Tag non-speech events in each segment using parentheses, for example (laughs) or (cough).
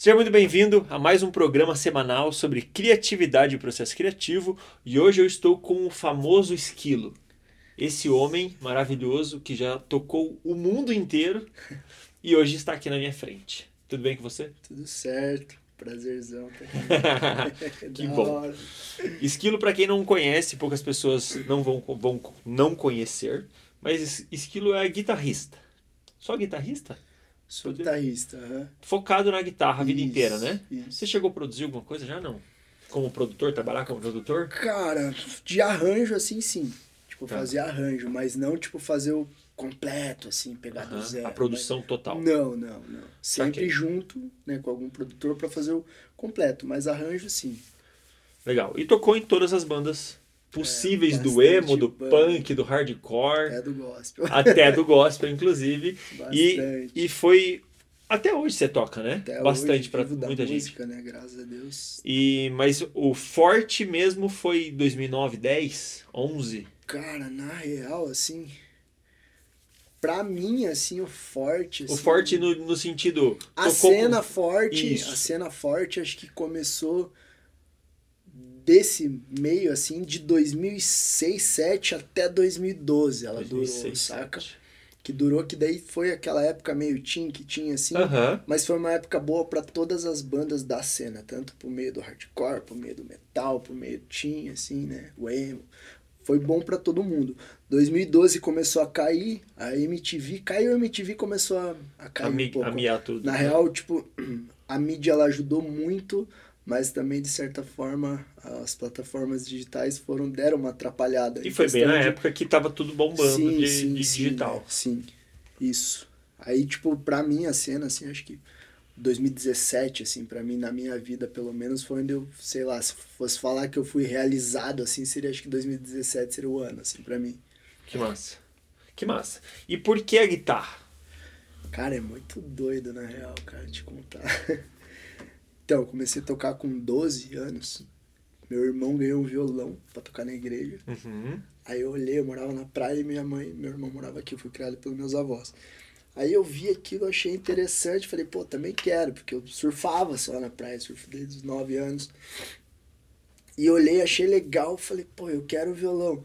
Seja muito bem-vindo a mais um programa semanal sobre criatividade e processo criativo. E hoje eu estou com o famoso Esquilo. Esse homem maravilhoso que já tocou o mundo inteiro e hoje está aqui na minha frente. Tudo bem com você? Tudo certo. Prazerzão. (laughs) (laughs) que bom. Esquilo, para quem não conhece, poucas pessoas não vão, vão não conhecer, mas Esquilo é guitarrista. Só guitarrista? Sou guitarrista. Uhum. Focado na guitarra a vida Isso, inteira, né? isso. Você chegou a produzir alguma coisa já não? Como produtor, trabalhar como produtor? Cara, de arranjo assim, sim. Tipo, Tá. fazer arranjo, mas não, tipo, fazer o completo, assim, pegar do Aham, zero. A produção total. mas- Não, não, não. Sempre junto, né, com algum produtor pra fazer o completo, mas arranjo, sim. Legal. E tocou em todas as bandas possíveis do bastante emo, do banda. punk, do hardcore, É do gospel. até do (laughs) gospel, inclusive. E, Bastante. e foi. Até hoje você toca, né? Até Bastante da muita gente. música, né? Graças a Deus. E, mas o forte mesmo foi 2009, 10, 11. Cara, na real, assim, pra mim, assim, o forte. O assim, forte no, no sentido. A cena forte, Isso. a cena forte acho que começou desse meio assim de 2006, 2007 até 2012 ela 2006, durou, saca? 2007. Que durou que daí foi aquela época meio teen que tinha assim, Aham. mas foi uma época boa pra todas as bandas da cena, tanto pro meio do hardcore, pro meio do metal, pro meio do teen assim, né? O emo. Foi bom pra todo mundo. 2012 começou a cair, a MTV caiu, a MTV começou a, a cair A, um pouco. a miar tudo. Na real, tipo, (clears throat) a mídia ela ajudou muito, mas também de certa forma as plataformas digitais foram deram uma atrapalhada. E foi bem na de- época que tava tudo bombando Sim, de, sim, de sim, digital. Sim, isso. Aí, tipo, pra mim a cena, assim, acho que 2017, assim, pra mim, na minha vida, pelo menos, foi onde eu, sei lá, se fosse falar que eu fui realizado, assim, seria acho que 2017 seria o ano, assim, pra mim. Que massa. Que massa. E por que a guitarra? Cara, é muito doido, na real, cara, te contar. (laughs) Então, eu comecei a tocar com 12 anos. Meu irmão ganhou um violão pra tocar na igreja. Uhum. Aí eu olhei, eu morava na praia e minha mãe, meu irmão morava aqui, eu fui criado pelos meus avós. Aí eu vi aquilo, achei interessante, falei, pô, também quero, porque eu surfava só na praia, surfo desde os 9 anos. E olhei, achei legal, falei, pô, eu quero violão.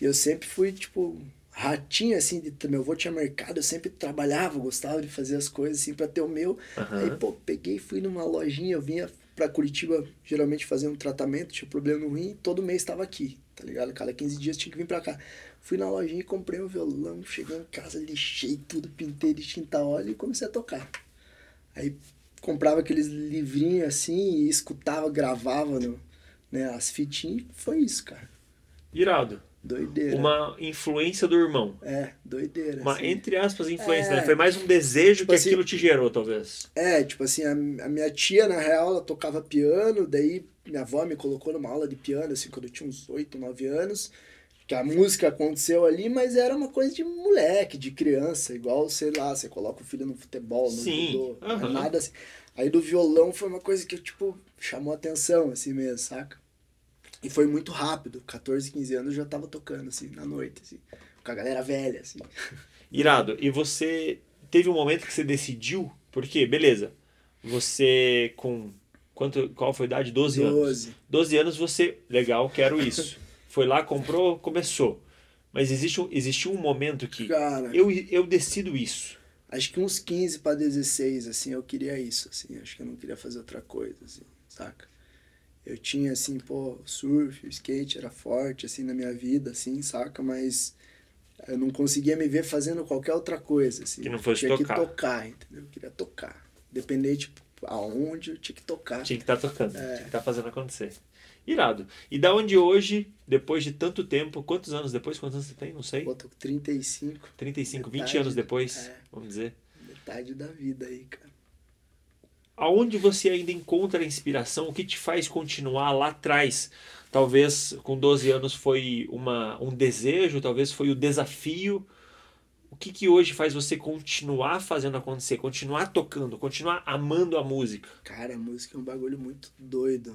E eu sempre fui, tipo, ratinho, assim, de, meu avô tinha mercado, eu sempre trabalhava, gostava de fazer as coisas, assim, pra ter o meu. Aham. Aí, pô, peguei, fui numa lojinha, eu vinha pra Curitiba geralmente fazer um tratamento, tinha problema no rim, todo mês tava aqui, tá ligado? Cada 15 dias tinha que vir pra cá. Fui na lojinha e comprei um violão, cheguei em casa, lixei tudo, pintei de tinta óleo e comecei a tocar. Aí comprava aqueles livrinhos assim e escutava, gravava no, né, as fitinhas, foi isso, cara. Irado. Doideira. Uma influência do irmão. É, doideira. Uma, assim. entre aspas, influência, É. né? Foi mais um desejo Tipo que assim- aquilo te gerou, talvez. É, tipo assim, a, a minha tia, na real, ela tocava piano, daí minha avó me colocou numa aula de piano, assim, quando eu tinha uns 8, 9 anos, que a música aconteceu ali, mas era uma coisa de moleque, de criança, igual, sei lá, você coloca o filho no futebol, no Sim, judô, não aham. nada assim. Aí do violão foi uma coisa que, tipo, chamou atenção, assim mesmo, saca? E foi muito rápido, 14, 15 anos eu já tava tocando, assim, na noite, assim, com a galera velha, assim. (laughs) Irado. E você teve um momento que você decidiu, porque, beleza, você com. Quanto, qual foi a idade? 12, anos. 12. 12 anos você, legal, quero isso. (laughs) Foi lá, comprou, começou. Mas existe, um- existiu um momento que Cara, eu, eu decido isso. Acho que uns 15 para 16, assim, eu queria isso, assim. Acho que eu não queria fazer outra coisa, assim, saca? Eu tinha, assim, pô, surf, skate era forte, assim, na minha vida, assim, saca? Mas eu não conseguia me ver fazendo qualquer outra coisa, assim. Que não fosse tinha tocar. que tocar, entendeu? Eu queria tocar. Independente tipo, aonde, eu tinha que tocar. Tinha que estar tocando, É. tinha que estar fazendo acontecer. Irado. E da onde hoje, depois de tanto tempo, quantos anos depois? Quantos anos você tem? Não sei. Pô, tô com 35, 35, 20 metade, anos depois, é. vamos dizer. metade da vida aí, cara. Aonde você ainda encontra a inspiração? O que te faz continuar lá atrás? Talvez com 12 anos foi uma, um desejo, talvez foi o desafio. O que, que hoje faz você continuar fazendo acontecer, continuar tocando, continuar amando a música? Cara, a música é um bagulho muito doido.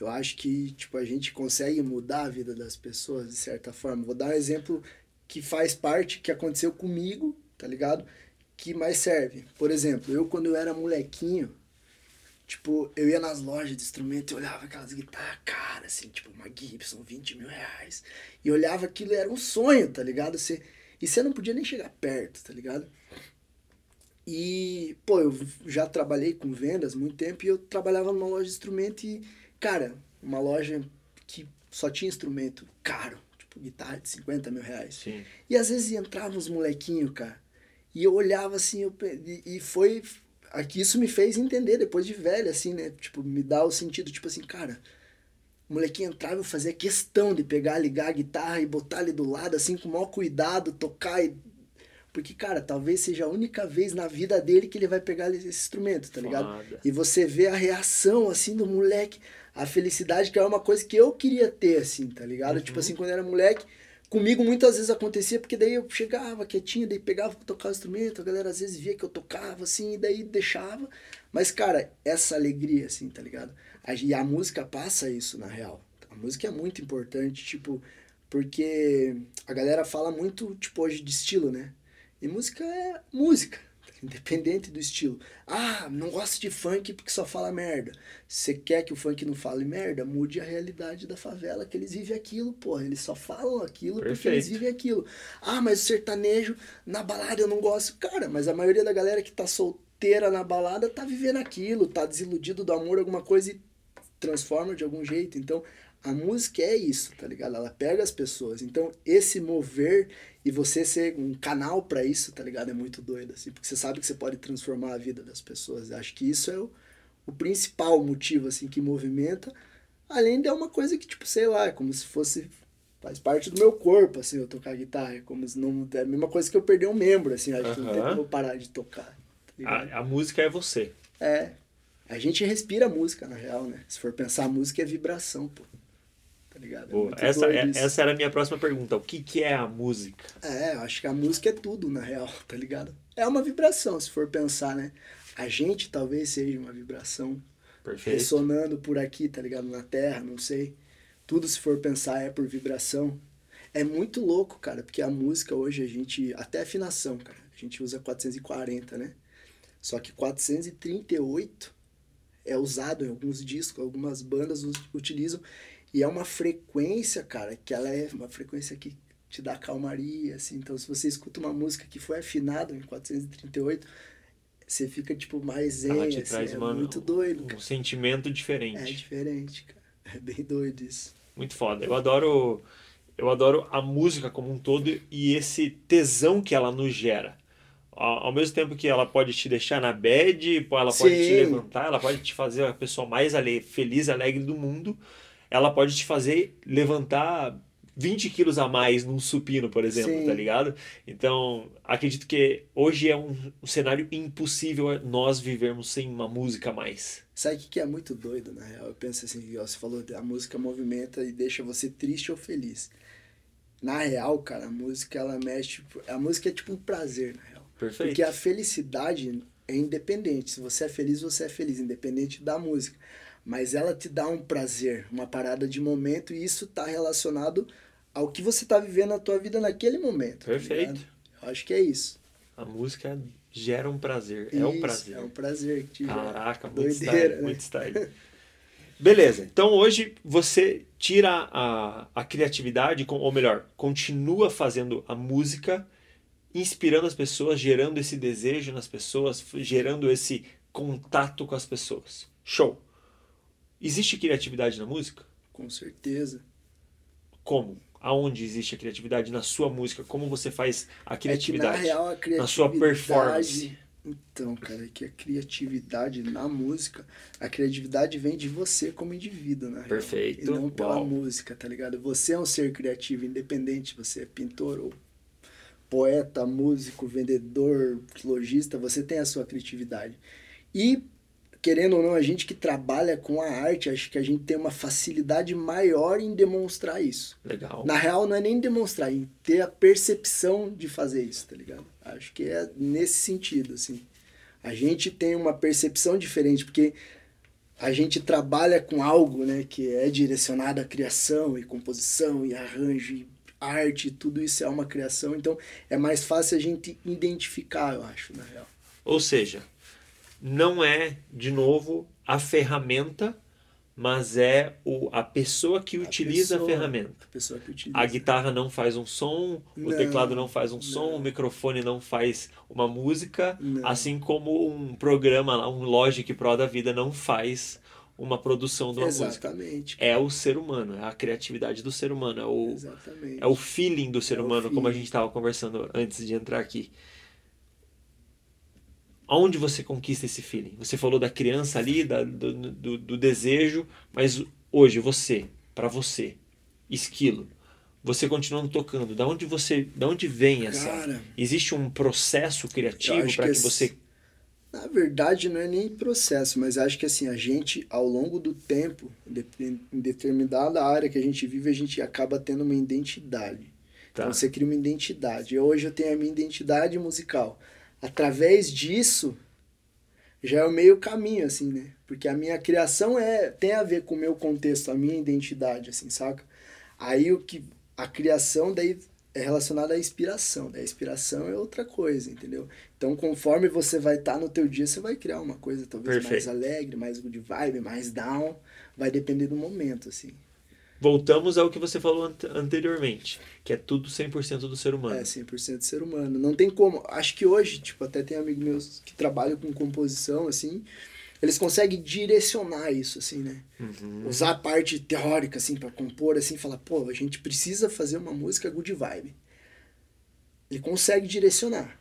Eu acho que, tipo, a gente consegue mudar a vida das pessoas de certa forma. Vou dar um exemplo que faz parte, que aconteceu comigo, tá ligado? Que mais serve. Por exemplo, eu quando eu era molequinho, Tipo, eu ia nas lojas de instrumento e olhava aquelas guitarras cara, assim, tipo uma Gibson, 20 mil reais. E olhava aquilo era um sonho, tá ligado? Você, e você não podia nem chegar perto, tá ligado? E, pô, eu já trabalhei com vendas muito tempo e eu trabalhava numa loja de instrumento e, cara, uma loja que só tinha instrumento caro, tipo guitarra de 50 mil reais. Sim. E às vezes entrava uns molequinhos, cara, e eu olhava assim, eu, e, e foi aqui isso me fez entender depois de velho, assim, né? Tipo, me dá o sentido, tipo assim, cara, o molequinho entrava e fazia questão de pegar, ligar a guitarra e botar ali do lado, assim, com o maior cuidado, tocar e. Porque, cara, talvez seja a única vez na vida dele que ele vai pegar esse instrumento, tá ligado? Foda. E você vê a reação, assim, do moleque, a felicidade, que é uma coisa que eu queria ter, assim, tá ligado? Uhum. Tipo assim, quando eu era moleque, comigo muitas vezes acontecia, porque daí eu chegava quietinho, daí pegava pra tocar o instrumento, a galera às vezes via que eu tocava, assim, e daí deixava. Mas, cara, essa alegria, assim, tá ligado? E a música passa isso, na real. A música é muito importante, tipo, porque a galera fala muito, tipo, hoje de estilo, né? E música é música, independente do estilo. Ah, não gosto de funk porque só fala merda. Você quer que o funk não fale merda? Mude a realidade da favela, que eles vivem aquilo, porra. Eles só falam aquilo porque Perfeito. eles vivem aquilo. Ah, mas o sertanejo, na balada eu não gosto. Cara, mas a maioria da galera que tá solteira na balada tá vivendo aquilo, tá desiludido do amor, alguma coisa e transforma de algum jeito. Então, a música é isso, tá ligado? Ela pega as pessoas. Então, esse mover e você ser um canal pra isso, tá ligado? É muito doido, assim, porque você sabe que você pode transformar a vida das pessoas. Eu Acho que isso é o, o principal motivo, assim, que movimenta. Além de é uma coisa que, tipo, sei lá, é como se fosse. Faz parte do meu corpo, assim, eu tocar guitarra. É como se não. É a mesma coisa que eu perder um membro, assim, acho que não tem como parar de tocar. Tá? A, a música é você. É. A gente respira música, na real, né? Se for pensar, a música é vibração, pô. Tá ligado? É Boa. muito Essa, é- essa era a minha próxima pergunta. O que, que é a música? É, eu acho que a música é tudo, na real, (laughs) tá ligado? É uma vibração, se for pensar, né? A gente talvez seja uma vibração Perfeito. ressonando por aqui, tá ligado? Na Terra, não sei. Tudo, se for pensar, é por vibração. É muito louco, cara, porque a música hoje, a gente. Até afinação, cara. A gente usa 440, né? Só que 438 é usado em alguns discos, algumas bandas utilizam. E é uma frequência, cara, que ela é uma frequência que te dá calmaria, assim. Então, se você escuta uma música que foi afinada em 438, você fica, tipo, mais zen, Ela te assim, traz é uma- muito doido, Um cara. sentimento É diferente. diferente, cara. (laughs) É bem doido isso. Muito foda. Eu adoro, eu adoro a música como um todo e esse tesão que ela nos gera. Ao, mesmo tempo que ela pode te deixar na bad, pô, ela pode te Sim. levantar, ela pode te fazer a pessoa mais ale- feliz, alegre do mundo. Ela pode te fazer levantar 20 quilos a mais num supino, por exemplo, Sim. tá ligado? Então, acredito que hoje é um, um cenário impossível nós vivermos sem uma música mais. Sabe o que é muito doido, na real? Eu penso assim, igual você falou, a música movimenta e deixa você triste ou feliz. Na real, cara, a música, ela mexe... A música é tipo um prazer, na real. Perfeito. Porque a felicidade é independente. Se você é feliz, você é feliz, independente da música. Mas ela te dá um prazer, uma parada de momento, e isso tá relacionado ao que você tá vivendo na tua vida naquele momento. tá Perfeito. Eu acho que é isso. A música gera um prazer. é um Isso, prazer. É um prazer que te gera. Caraca, muito Doideira, style, né? muito style. Beleza, então hoje você tira a, a criatividade, ou melhor, continua fazendo a música, inspirando as pessoas, gerando esse desejo nas pessoas, gerando esse contato com as pessoas. Show! Existe criatividade na música? Com certeza. Como? Aonde existe a criatividade na sua música? Como você faz a É criatividade? na real, a na criatividade... sua performance. Então, cara, é que a criatividade na música, a criatividade vem de você como indivíduo, na real. Perfeito. E não pela Uau. música, tá ligado? Você é um ser criativo, independente, você é pintor ou poeta, músico, vendedor, lojista, você tem a sua criatividade. E, querendo ou não, a gente que trabalha com a arte, acho que a gente tem uma facilidade maior em demonstrar isso. Legal. Na real, não é nem demonstrar, em ter a percepção de fazer isso, tá ligado? Acho que é nesse sentido, assim. A gente tem uma percepção diferente, porque a gente trabalha com algo, né, que é direcionado à criação e composição e arranjo e arte, tudo isso é uma criação, então é mais fácil a gente identificar, eu acho, na real. Ou seja, não é, de novo, a ferramenta, mas é o, a pessoa que utiliza pessoa, a ferramenta. A utiliza. A guitarra não faz um som, Não, o teclado não faz um som, não. o microfone não faz uma música, Não. assim como um programa, um Logic Pro da vida não faz uma produção de uma música. Exatamente. É o ser humano, é a criatividade do ser humano, é o, Exatamente. é o feeling do ser É humano, como a gente estava conversando antes de entrar aqui. Aonde você conquista esse feeling? Você falou da criança ali, da- do, do, do desejo, mas hoje você, para você, esquilo, você continuando tocando, da onde você, da onde vem essa? Cara, Existe um processo criativo para que que você na verdade não é nem processo, mas acho que assim, a gente, ao longo do tempo, em determinada área que a gente vive, a gente acaba tendo uma identidade. tá? Então você cria uma identidade. Eu, hoje eu tenho a minha identidade musical. Através disso, já é o meio caminho, assim, né? Porque a minha criação é tem a ver com o meu contexto, a minha identidade, assim, saca? Aí o que a criação daí é relacionada à inspiração, daí a inspiração é outra coisa, entendeu? Então, conforme você vai estar no teu dia, você vai criar uma coisa talvez mais Perfeito. alegre, mais good vibe, mais down, vai depender do momento, assim. Voltamos ao que você falou ante- anteriormente, que é tudo 100% do ser humano. É, 100% ser humano. Não tem como. Acho que hoje, tipo, até tem amigos meus que trabalham com composição, assim, eles conseguem direcionar isso, assim, né? Uhum. Usar a parte teórica, assim, pra compor, assim, falar, pô, a gente precisa fazer uma música good vibe. Ele consegue direcionar.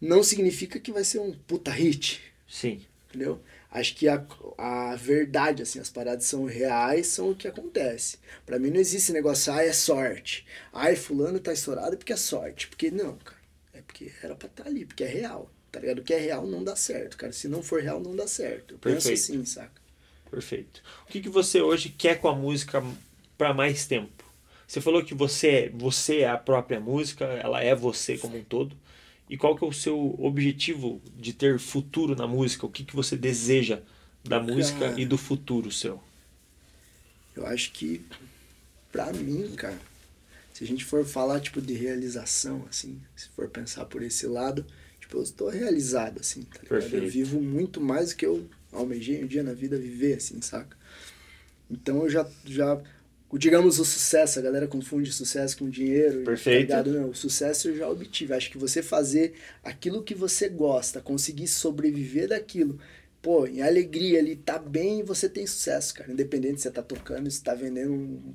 Não significa que vai ser um puta hit, Sim, entendeu? Acho que a, a verdade, assim, as paradas são reais, são o que acontece. Pra mim não existe negócio, ah, é sorte. Ai, fulano tá estourado porque é sorte. Porque não, cara. É porque era pra estar ali, porque é real. Tá ligado? O que é real não dá certo, cara. Se não for real, não dá certo. Eu penso Perfeito. assim, saca? perfeito. O que, que você hoje quer com a música para mais tempo? Você falou que você, você é a própria música, ela é você como um todo. E qual que é o seu objetivo de ter futuro na música? O que, que você deseja da música Cara. e do futuro seu? Eu acho que, pra mim, cara, se a gente for falar, tipo, de realização, assim, se for pensar por esse lado, tipo, eu estou realizado, assim, tá ligado? Perfeito. Eu vivo muito mais do que eu almejei um dia na vida viver, assim, saca? Então eu já, já o- digamos o sucesso, a galera confunde sucesso com dinheiro. Perfeito. Tá? Não, o sucesso eu já obtive. Acho que você fazer aquilo que você gosta, conseguir sobreviver daquilo, pô, em alegria ali, tá bem, você tem sucesso, cara. Independente se você tá tocando, se tá vendendo um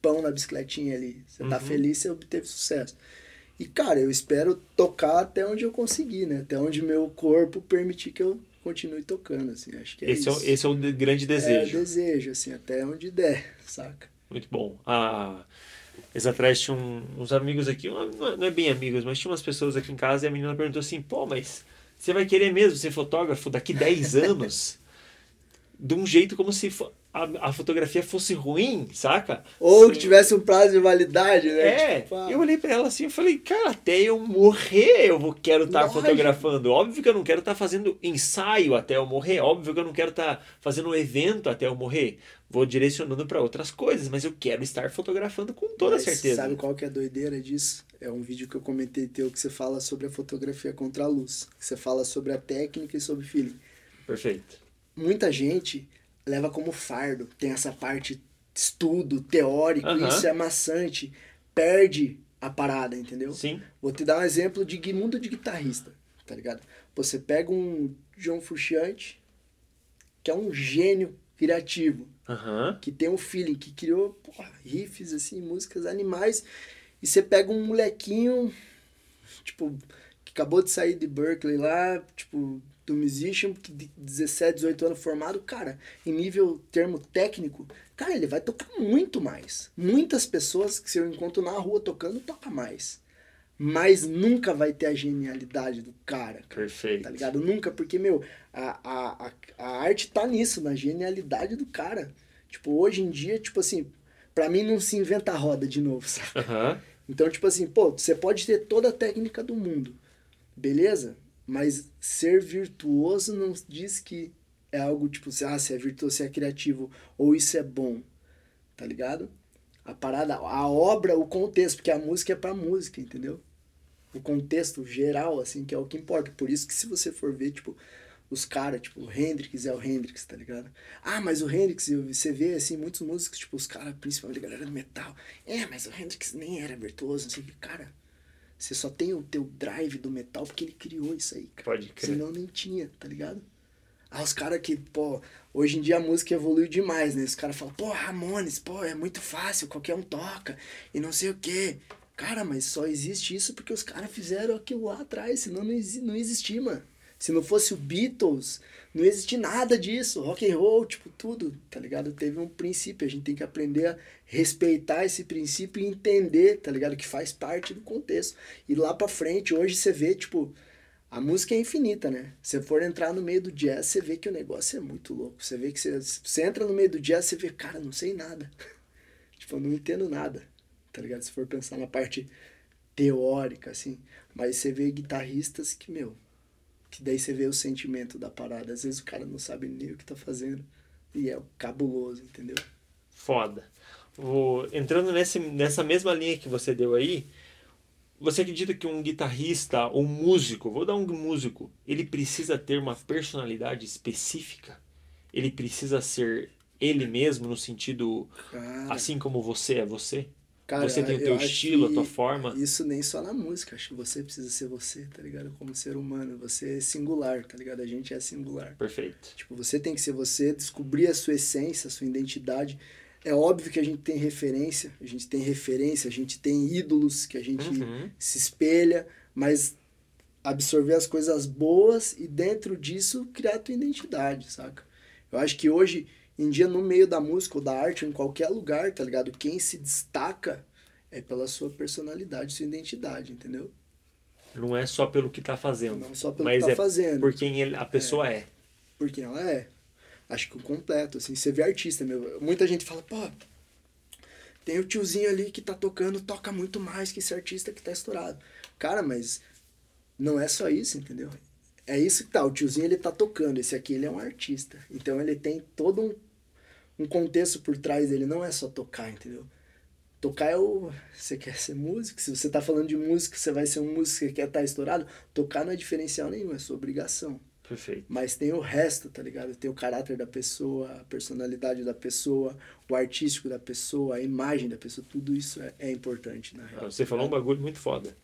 pão na bicicletinha ali. Você tá Uhum. feliz, você obteve sucesso. E, cara, eu espero tocar até onde eu conseguir, né? Até onde meu corpo permitir que eu continue tocando, assim. Acho que é esse, é, isso. esse é o de- grande É, desejo. desejo, assim, até onde der, (laughs) saca? Muito bom. Ah, eles atrás tinham uns amigos aqui, não é- não é bem amigos, mas tinha umas pessoas aqui em casa e a menina perguntou assim: pô, mas você vai querer mesmo ser fotógrafo daqui 10 anos? de um jeito como se a, a fotografia fosse ruim, saca? Ou que tivesse um prazo de validade, né? É, Tipo, ah, eu olhei pra ela assim e falei, cara, até eu morrer eu vou, quero estar Lógico. fotografando. Óbvio que eu não quero estar fazendo ensaio até eu morrer. Óbvio que eu não quero estar fazendo um evento até eu morrer. Vou direcionando pra outras coisas, mas eu quero estar fotografando com toda mas certeza. Sabe qual que é a doideira disso? É um vídeo que eu comentei teu que você fala sobre a fotografia contra a luz. Que você fala sobre a técnica e sobre feeling. Perfeito. Muita gente leva como fardo, tem essa parte estudo, teórico, Aham. isso é maçante, perde a parada, entendeu? Sim. Vou te dar um exemplo de mundo de guitarrista, tá ligado? Você pega um John Frusciante, que é um gênio criativo, Aham. que tem um feeling, que criou porra, riffs, assim, músicas animais, e você pega um molequinho, tipo, que acabou de sair de Berkeley lá, tipo, do musician, que de 17, 18 anos formado, cara, em nível termo técnico, cara, ele vai tocar muito mais. Muitas pessoas que se eu encontro na rua tocando, toca mais. Mas nunca vai ter a genialidade do cara, cara Perfeito. tá ligado? Nunca, porque, meu, a, a, a, arte tá nisso, na genialidade do cara. Tipo, hoje em dia, tipo assim, pra mim não se inventa a roda de novo, (laughs) sabe? Aham. Então, tipo assim, pô, você pode ter toda a técnica do mundo, beleza? Mas ser virtuoso não diz que é algo tipo, ah, se é virtuoso, se é criativo, ou isso é bom, tá ligado? A parada, a obra, o contexto, porque a música é pra música, entendeu? O contexto geral, assim, que é o que importa. Por isso que se você for ver, tipo, os caras, tipo, o Hendrix é o Hendrix, tá ligado? Ah, mas o Hendrix, você vê, assim, muitos músicos, tipo, os caras, principalmente a galera do metal. É, mas o Hendrix nem era virtuoso, assim, cara. Você só tem o teu drive do metal porque ele criou isso aí, cara. Pode crer. Senão nem tinha, tá ligado? Ah, os caras que, pô, hoje em dia a música evoluiu demais, né? Os caras falam, pô, Ramones, pô, é muito fácil, qualquer um toca, e não sei o quê. Cara, mas só existe isso porque os caras fizeram aquilo lá atrás, senão não, não existia, mano. Se não fosse o Beatles, não existe nada disso. Rock and roll, tipo, tudo, tá ligado? Teve um princípio. A gente tem que aprender a respeitar esse princípio e entender, tá ligado? Que faz parte do contexto. E lá pra frente, hoje você vê, tipo, a música é infinita, né? Se for entrar no meio do jazz, você vê que o negócio é muito louco. Você vê que você, você entra no meio do jazz, você vê, cara, não sei nada. (laughs) tipo, eu não entendo nada, tá ligado? Se for pensar na parte teórica, assim. Mas você vê guitarristas que, meu, que daí você vê o sentimento da parada. Às vezes o cara não sabe nem o que tá fazendo. E é cabuloso, entendeu? Foda. Vou, entrando nesse, nessa mesma linha que você deu aí, você acredita que um guitarrista ou um músico, vou dar um músico, ele precisa ter uma personalidade específica? Ele precisa ser ele mesmo no sentido Cara, assim como você é você? Cara, você tem o eu teu estilo, a tua forma. Isso nem só na música. Acho que você precisa ser você, tá ligado? Como ser humano. Você é singular, tá ligado? A gente é singular. Perfeito. Tipo, você tem que ser você, descobrir a sua essência, a sua identidade. É óbvio que a gente tem referência, a gente tem referência, a gente tem ídolos que a gente Uhum. se espelha, mas absorver as coisas boas e dentro disso criar a tua identidade, saca? Eu acho que hoje em dia no meio da música ou da arte, ou em qualquer lugar, tá ligado? Quem se destaca é pela sua personalidade, sua identidade, entendeu? Não é só pelo que tá fazendo, Não só pelo mas que tá é fazendo. por quem ele- a pessoa é. por quem ela é. Acho que o completo, assim, você vê artista, meu. Muita gente fala, pô, tem o tiozinho ali que tá tocando, toca muito mais que esse artista que tá estourado. Cara, mas não é só isso, entendeu? É isso que tá, o tiozinho ele tá tocando, esse aqui ele é um artista. Então ele tem todo um, um contexto por trás dele, não é só tocar, entendeu? Tocar é o. Você quer ser músico? Se você tá falando de música, você vai ser um músico que quer estar estourado. Tocar não é diferencial nenhum, é sua obrigação. Perfeito. Mas tem o resto, tá ligado? Tem o caráter da pessoa, a personalidade da pessoa, o artístico da pessoa, a imagem da pessoa, tudo isso é, é importante, na real. Você falou um bagulho muito foda.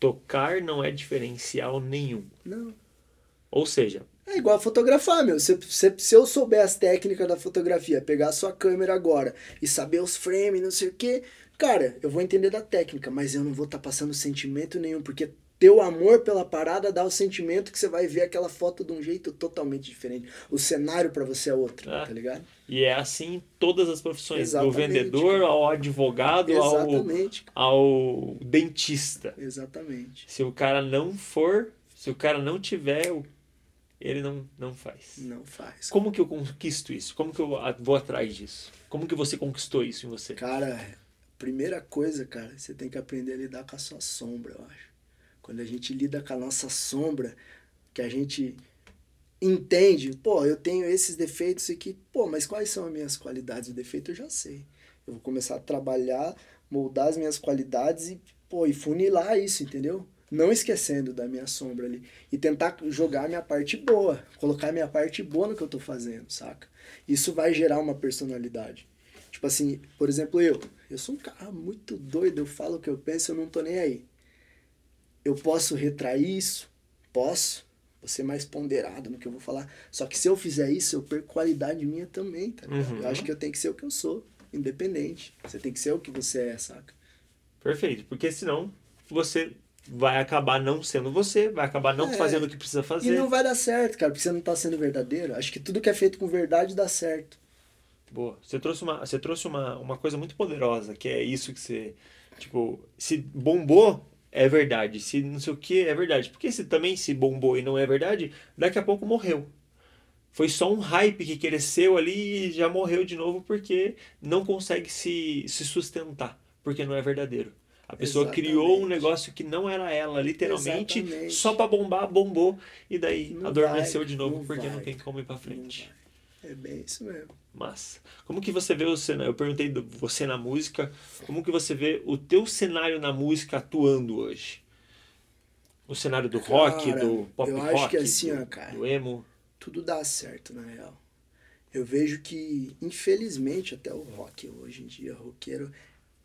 Tocar não é diferencial nenhum. Não. Ou seja, É igual fotografar, meu. Se, se, se eu souber as técnicas da fotografia, pegar a sua câmera agora e saber os frames, não sei o quê, cara, eu vou entender da técnica, mas eu não vou estar passando sentimento nenhum, porque teu amor pela parada dá o sentimento que você vai ver aquela foto de um jeito totalmente diferente. O cenário pra você é outro, Ah. tá ligado? e é assim em todas as profissões, Exatamente, do vendedor cara. ao advogado ao, Exatamente. ao dentista. Exatamente. Se o cara não for, se o cara não tiver, o- ele não, não faz. Não faz. Como que eu conquisto isso? Como que eu vou atrás disso? Como que você conquistou isso em você? Cara, primeira coisa, cara, você tem que aprender a lidar com a sua sombra, eu acho. Quando a gente lida com a nossa sombra, que a gente entende, pô, eu tenho esses defeitos aqui, pô, mas quais são as minhas qualidades? O defeito eu já sei. Eu vou começar a trabalhar, moldar as minhas qualidades e, pô, e funilar isso, entendeu? Não esquecendo da minha sombra ali. E tentar jogar a minha parte boa. Colocar a minha parte boa no que eu tô fazendo, saca? Isso vai gerar uma personalidade. Tipo assim, por exemplo, eu. Eu sou um cara muito doido, eu falo o que eu penso, eu não tô nem aí. Eu posso retrair isso? Posso. Vou ser mais ponderado no que eu vou falar. Só que se eu fizer isso, eu perco qualidade minha também, tá ligado? Uhum. Eu acho que eu tenho que ser o que eu sou, independente. Você tem que ser o que você é, saca? Perfeito, porque senão você vai acabar não sendo você, vai acabar não É. fazendo o que precisa E fazer. não vai dar certo, cara, porque você não tá sendo verdadeiro. Acho que tudo que é feito com verdade dá certo. Boa. Você trouxe uma, você trouxe uma, uma coisa muito poderosa, que é isso que você, tipo, se bombou é verdade, se não sei o que é verdade. Porque se também se bombou e não é verdade, daqui a pouco morreu. Foi só um hype que cresceu ali e já morreu de novo porque não consegue se, se sustentar, porque não é verdadeiro. A pessoa Exatamente. criou um negócio que não era ela, literalmente, Exatamente. só pra bombar, bombou, e daí Não adormeceu vai, de novo não porque não vai, tem como ir pra Não frente. É bem isso mesmo. Massa. Como que você vê o cenário? Eu perguntei do você na música. Como que você vê o teu cenário na música atuando hoje? O cenário do rock, Cara, do pop eu rock, acho que assim, do, ó, cara. do emo. tudo dá certo, na real. Eu vejo que, infelizmente, até o rock hoje em dia, roqueiro,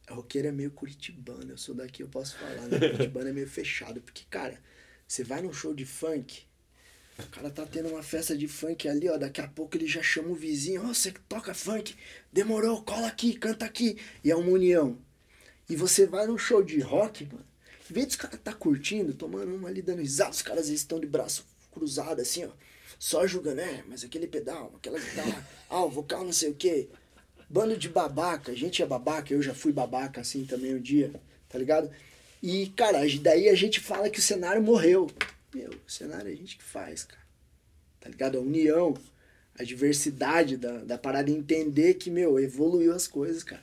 roqueiro é meio curitibano. Eu sou daqui, eu posso falar, né? Curitibano é meio fechado. Porque, cara, você vai num show de funk, o cara tá tendo uma festa de funk ali, ó. Daqui a pouco ele já chama o vizinho, ó, oh, você toca funk, demorou, cola aqui, canta aqui. E é uma união. E você vai num show de rock, mano. Em vez dos caras tá curtindo, tomando uma ali, dando risada, os caras estão de braço cruzado, assim, ó. Só julgando, é, mas aquele pedal, aquela guitarra, ah, o vocal não sei o quê. Bando de babaca, a gente é babaca, eu já fui babaca assim também um dia, tá ligado? E, cara, daí a gente fala que o cenário morreu. Meu, o cenário é a gente que faz, cara. Tá ligado? A união, a diversidade da, da parada, entender que, meu, evoluiu as coisas, cara.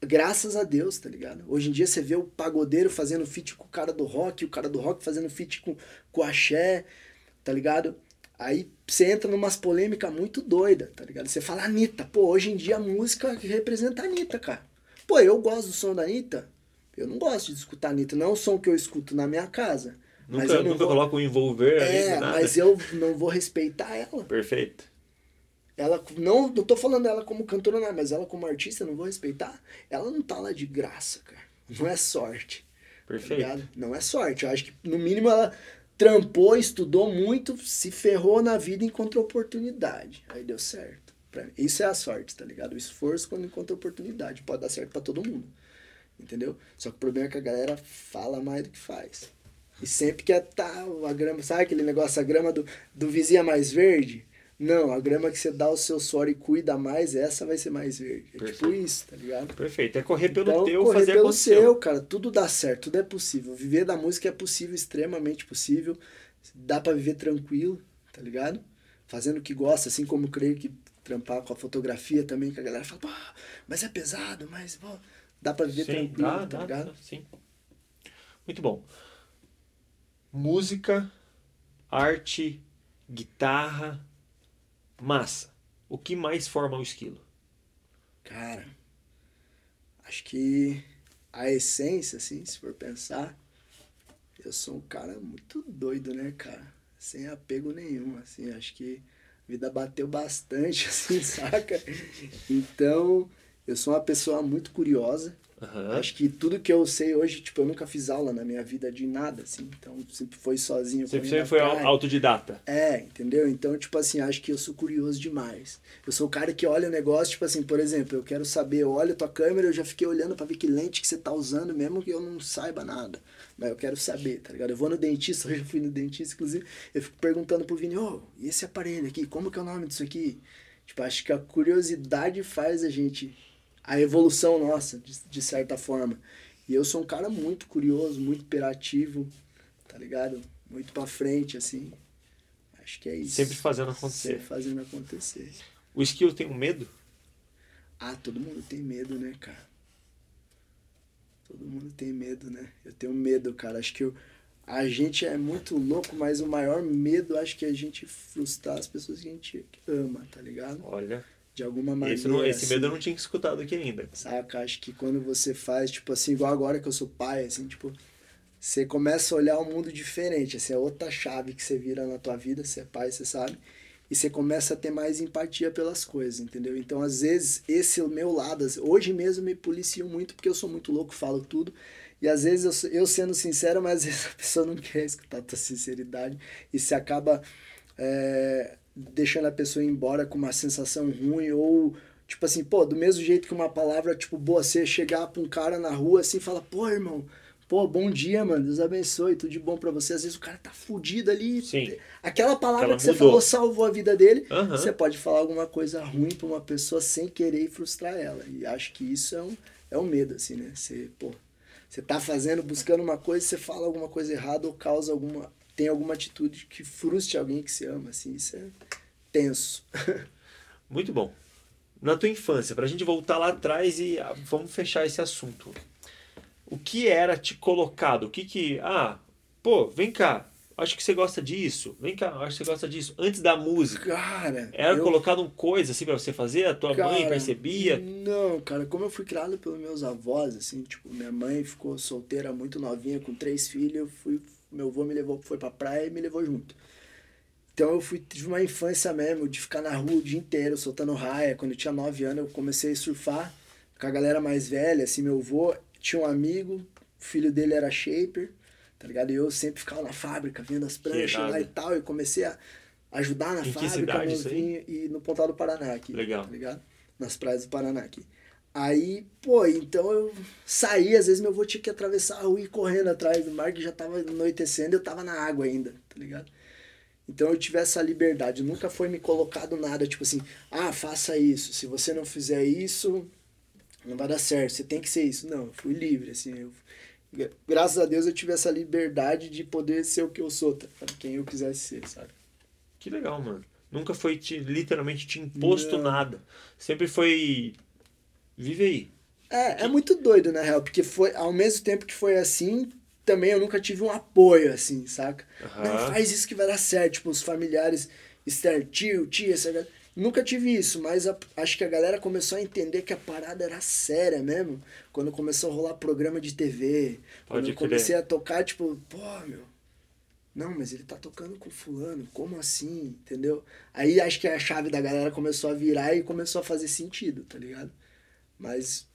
Graças a Deus, tá ligado? Hoje em dia você vê o pagodeiro fazendo feat com o cara do rock, o cara do rock fazendo feat com, com o axé, tá ligado? Aí você entra numas polêmicas muito doida, tá ligado? Você fala Anitta, pô, hoje em dia a música representa a Anitta, cara. Pô, eu gosto do som da Anitta, eu não gosto de escutar a Anitta, não é o som que eu escuto na minha casa. Nunca, mas eu nunca vou... coloco um envolver é, mas eu não vou respeitar ela. Perfeito. Ela não, não tô falando ela como cantora, não, mas ela como artista eu não vou respeitar. Ela não tá lá de graça, cara. Não é sorte. Perfeito. Tá não é sorte. Eu acho que no mínimo ela trampou, estudou muito, se ferrou na vida e encontrou oportunidade. Aí deu certo. Isso é a sorte, tá ligado? O esforço quando encontra oportunidade. Pode dar certo para todo mundo. Entendeu? Só que o problema é que a galera fala mais do que faz. E sempre quer tá a grama, sabe aquele negócio, a grama do, do vizinho é mais verde? Não, a grama que você dá o seu suor e cuida mais, essa vai ser mais verde. É tipo Perfeito. tipo isso, tá ligado? Perfeito. É correr pelo então, teu, correr fazer pelo seu, cara. Tudo dá certo, tudo é possível. Viver da música é possível, extremamente possível. Dá para viver tranquilo, tá ligado? Fazendo o que gosta, assim como creio que trampar com a fotografia também, que a galera fala, mas é pesado, mas pô, dá para viver sim, tranquilo, dá, tá dá, ligado? Sim. Muito bom. Música, arte, guitarra, Massa. O que mais forma o esquilo? Cara, acho que a essência, assim, se for pensar, eu sou um cara muito doido, né, cara? Sem apego nenhum, assim, acho que a vida bateu bastante, (laughs) assim, saca? Então, eu sou uma pessoa muito curiosa, Uhum. Acho que tudo que eu sei hoje, tipo, eu nunca fiz aula na minha vida de nada, assim. Então, sempre foi sozinho. Sempre, sempre foi praia. autodidata. É, entendeu? Então, tipo assim, acho que eu sou curioso demais. Eu sou o cara que olha o negócio, tipo assim, por exemplo, eu quero saber, eu olho a tua câmera, eu já fiquei olhando para ver que lente que você tá usando, mesmo que eu não saiba nada. Mas eu quero saber, tá ligado? Eu vou no dentista, (laughs) hoje eu fui no dentista, inclusive, eu fico perguntando pro Vini, ô, oh, e esse aparelho aqui, como que é o nome disso aqui? Tipo, acho que a curiosidade faz a gente a evolução nossa, de, de certa forma. E eu sou um cara muito curioso, muito imperativo, tá ligado? Muito pra frente, assim. Acho que é isso. Sempre fazendo acontecer. Sempre fazendo acontecer. O skill tem um medo? Ah, todo mundo tem medo, né, cara? Todo mundo tem medo, né? Eu tenho medo, cara. Acho que eu, a gente é muito louco, mas o maior medo acho que é a gente frustrar as pessoas que a gente ama, tá ligado? Olha de alguma maneira. Esse, não, esse medo eu não tinha escutado aqui ainda. Saca? Acho que quando você faz, tipo assim, igual agora que eu sou pai, assim, tipo, você começa a olhar um mundo diferente, assim, é outra chave que você vira na tua vida, você é pai, você sabe, e você começa a ter mais empatia pelas coisas, entendeu? Então, às vezes, esse é o meu lado, hoje mesmo me policio muito, porque eu sou muito louco, falo tudo, e às vezes eu, eu sendo sincero, mas às vezes a pessoa não quer escutar a tua sinceridade, e se acaba... É, deixando a pessoa ir embora com uma sensação ruim ou tipo assim, pô, do mesmo jeito que uma palavra tipo boa, você chegar pra um cara na rua assim fala, pô, irmão, pô, bom dia, mano, Deus abençoe, tudo de bom para você. Às vezes o cara tá fudido ali. Sim. Aquela palavra Aquela que você falou salvou a vida dele. Uhum. Você pode falar alguma coisa ruim pra uma pessoa sem querer e frustrar ela. E acho que isso é um, é um medo, assim, né? Você, pô, você tá fazendo, buscando uma coisa, você fala alguma coisa errada ou causa alguma tem alguma atitude que frustre alguém que se ama, assim, isso é tenso. (laughs) Muito bom. Na tua infância, para a gente voltar lá atrás e ah, vamos fechar esse assunto. O que era te colocado? O que que. Ah, pô, vem cá. Acho que você gosta disso. Vem cá, acho que você gosta disso. Antes da música. Cara. Era eu... colocado um coisa assim para você fazer? A tua cara, mãe percebia? Não, cara. Como eu fui criado pelos meus avós, assim, tipo, minha mãe ficou solteira muito novinha, com três filhos. Eu fui meu avô me levou, foi pra praia e me levou junto. Então eu fui, tive uma infância mesmo de ficar na rua o dia inteiro, soltando raia. Quando eu tinha 9 anos, eu comecei a surfar com a galera mais velha, assim, meu avô tinha um amigo, o filho dele era shaper, tá ligado? E eu sempre ficava na fábrica, vendo as pranchas lá e tal, e comecei a ajudar na em fábrica, cidade, e no Pontal do Paraná aqui. Legal. Tá ligado? Nas praias do Paraná aqui. Aí, pô, então eu saí, às vezes meu avô tinha que atravessar a rua e ir correndo atrás do mar, que já tava anoitecendo, eu tava na água ainda, tá ligado? Então eu tive essa liberdade. Nunca foi me colocado nada, tipo assim, ah, faça isso. Se você não fizer isso, não vai dar certo. Você tem que ser isso. Não, eu fui livre, assim. Eu, graças a Deus eu tive essa liberdade de poder ser o que eu sou, tá? quem eu quisesse ser, sabe? Que legal, mano. Nunca foi te, literalmente te imposto não. nada. Sempre foi. Vive aí. É, é muito doido, na real, porque foi, ao mesmo tempo que foi assim, também eu nunca tive um apoio, assim, saca? Uhum. Não, faz isso que vai dar certo. Tipo, os familiares, Esther, tio, tia, essa... Nunca tive isso, mas a, acho que a galera começou a entender que a parada era séria mesmo. Quando começou a rolar programa de TV. Pode quando eu comecei a tocar, tipo, pô, meu. Não, mas ele tá tocando com fulano, como assim? Entendeu? Aí acho que a chave da galera começou a virar e começou a fazer sentido, tá ligado? Mas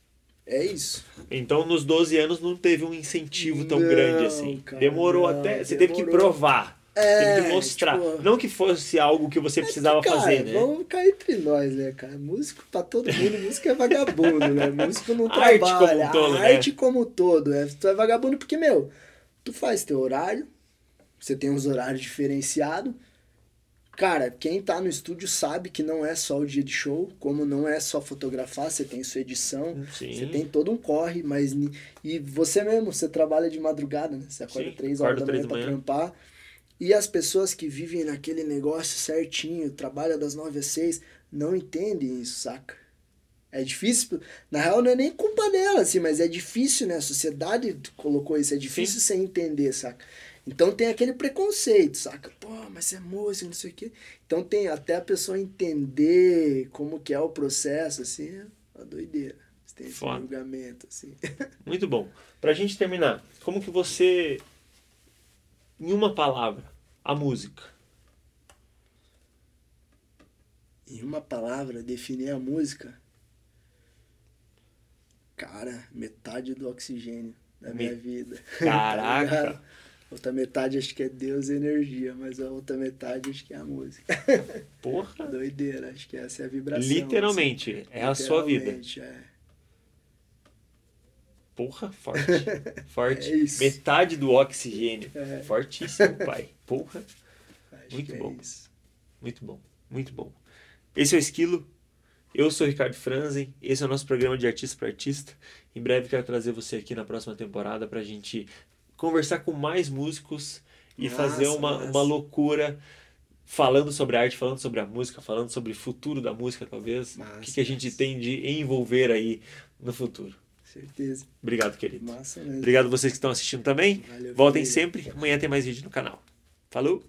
é isso. Então, nos 12 anos não teve um incentivo tão não, grande assim. Cara, demorou não, até. Você demorou. teve que provar. É, teve que mostrar. Tipo, não que fosse algo que você precisava é que, cara, fazer, né? Vamos cair entre nós, né, cara? Músico pra todo mundo, músico é vagabundo, né? (laughs) Músico não arte trabalha. Como todo, a né? arte como todo. É, tu é vagabundo porque, meu, tu faz teu horário, você tem uns horários diferenciados Cara, quem tá no estúdio sabe que não é só o dia de show, como não é só fotografar, você tem sua edição, Sim. você tem todo um corre, mas. E você mesmo, você trabalha de madrugada, né? Você acorda Sim, três horas da manhã pra trampar. E as pessoas que vivem naquele negócio certinho, trabalham das nove às seis, não entendem isso, saca? É difícil, na real não é nem culpa dela, assim, mas é difícil, né? A sociedade colocou isso, é difícil Sim. você entender, saca? Então tem aquele preconceito, saca? Pô, mas é música, não sei o quê. Então tem até a pessoa entender como que é o processo, assim, é uma doideira. Tem esse Foda. julgamento, assim. (laughs) Muito bom. Pra gente terminar, como que você, em uma palavra, a música? Em uma palavra, definir a música? Cara, metade do oxigênio da minha vida. (laughs) Caraca! Outra metade acho que é Deus e energia, mas a outra metade acho que é a música. (laughs) Porra! Doideira, acho que essa é a vibração. Literalmente, assim. é a sua vida. É. Porra, forte. (laughs) Forte. É metade do oxigênio. É. Fortíssimo, pai. (laughs) Porra. Acho muito é bom. Muito bom. Muito bom. Esse é o Esquilo. Eu sou o Ricardo Franzen. Esse é o nosso programa de artista para artista. Em breve quero trazer você aqui na próxima temporada para a gente conversar com mais músicos e nossa, fazer uma, uma loucura falando sobre arte, falando sobre a música, falando sobre o futuro da música, talvez. Massa, o que, que a gente tem de envolver aí no futuro. Certeza. Obrigado, querido. Massa mesmo. Obrigado vocês que estão assistindo também. Valeu, Voltem família. sempre. Amanhã tem mais vídeo no canal. Falou!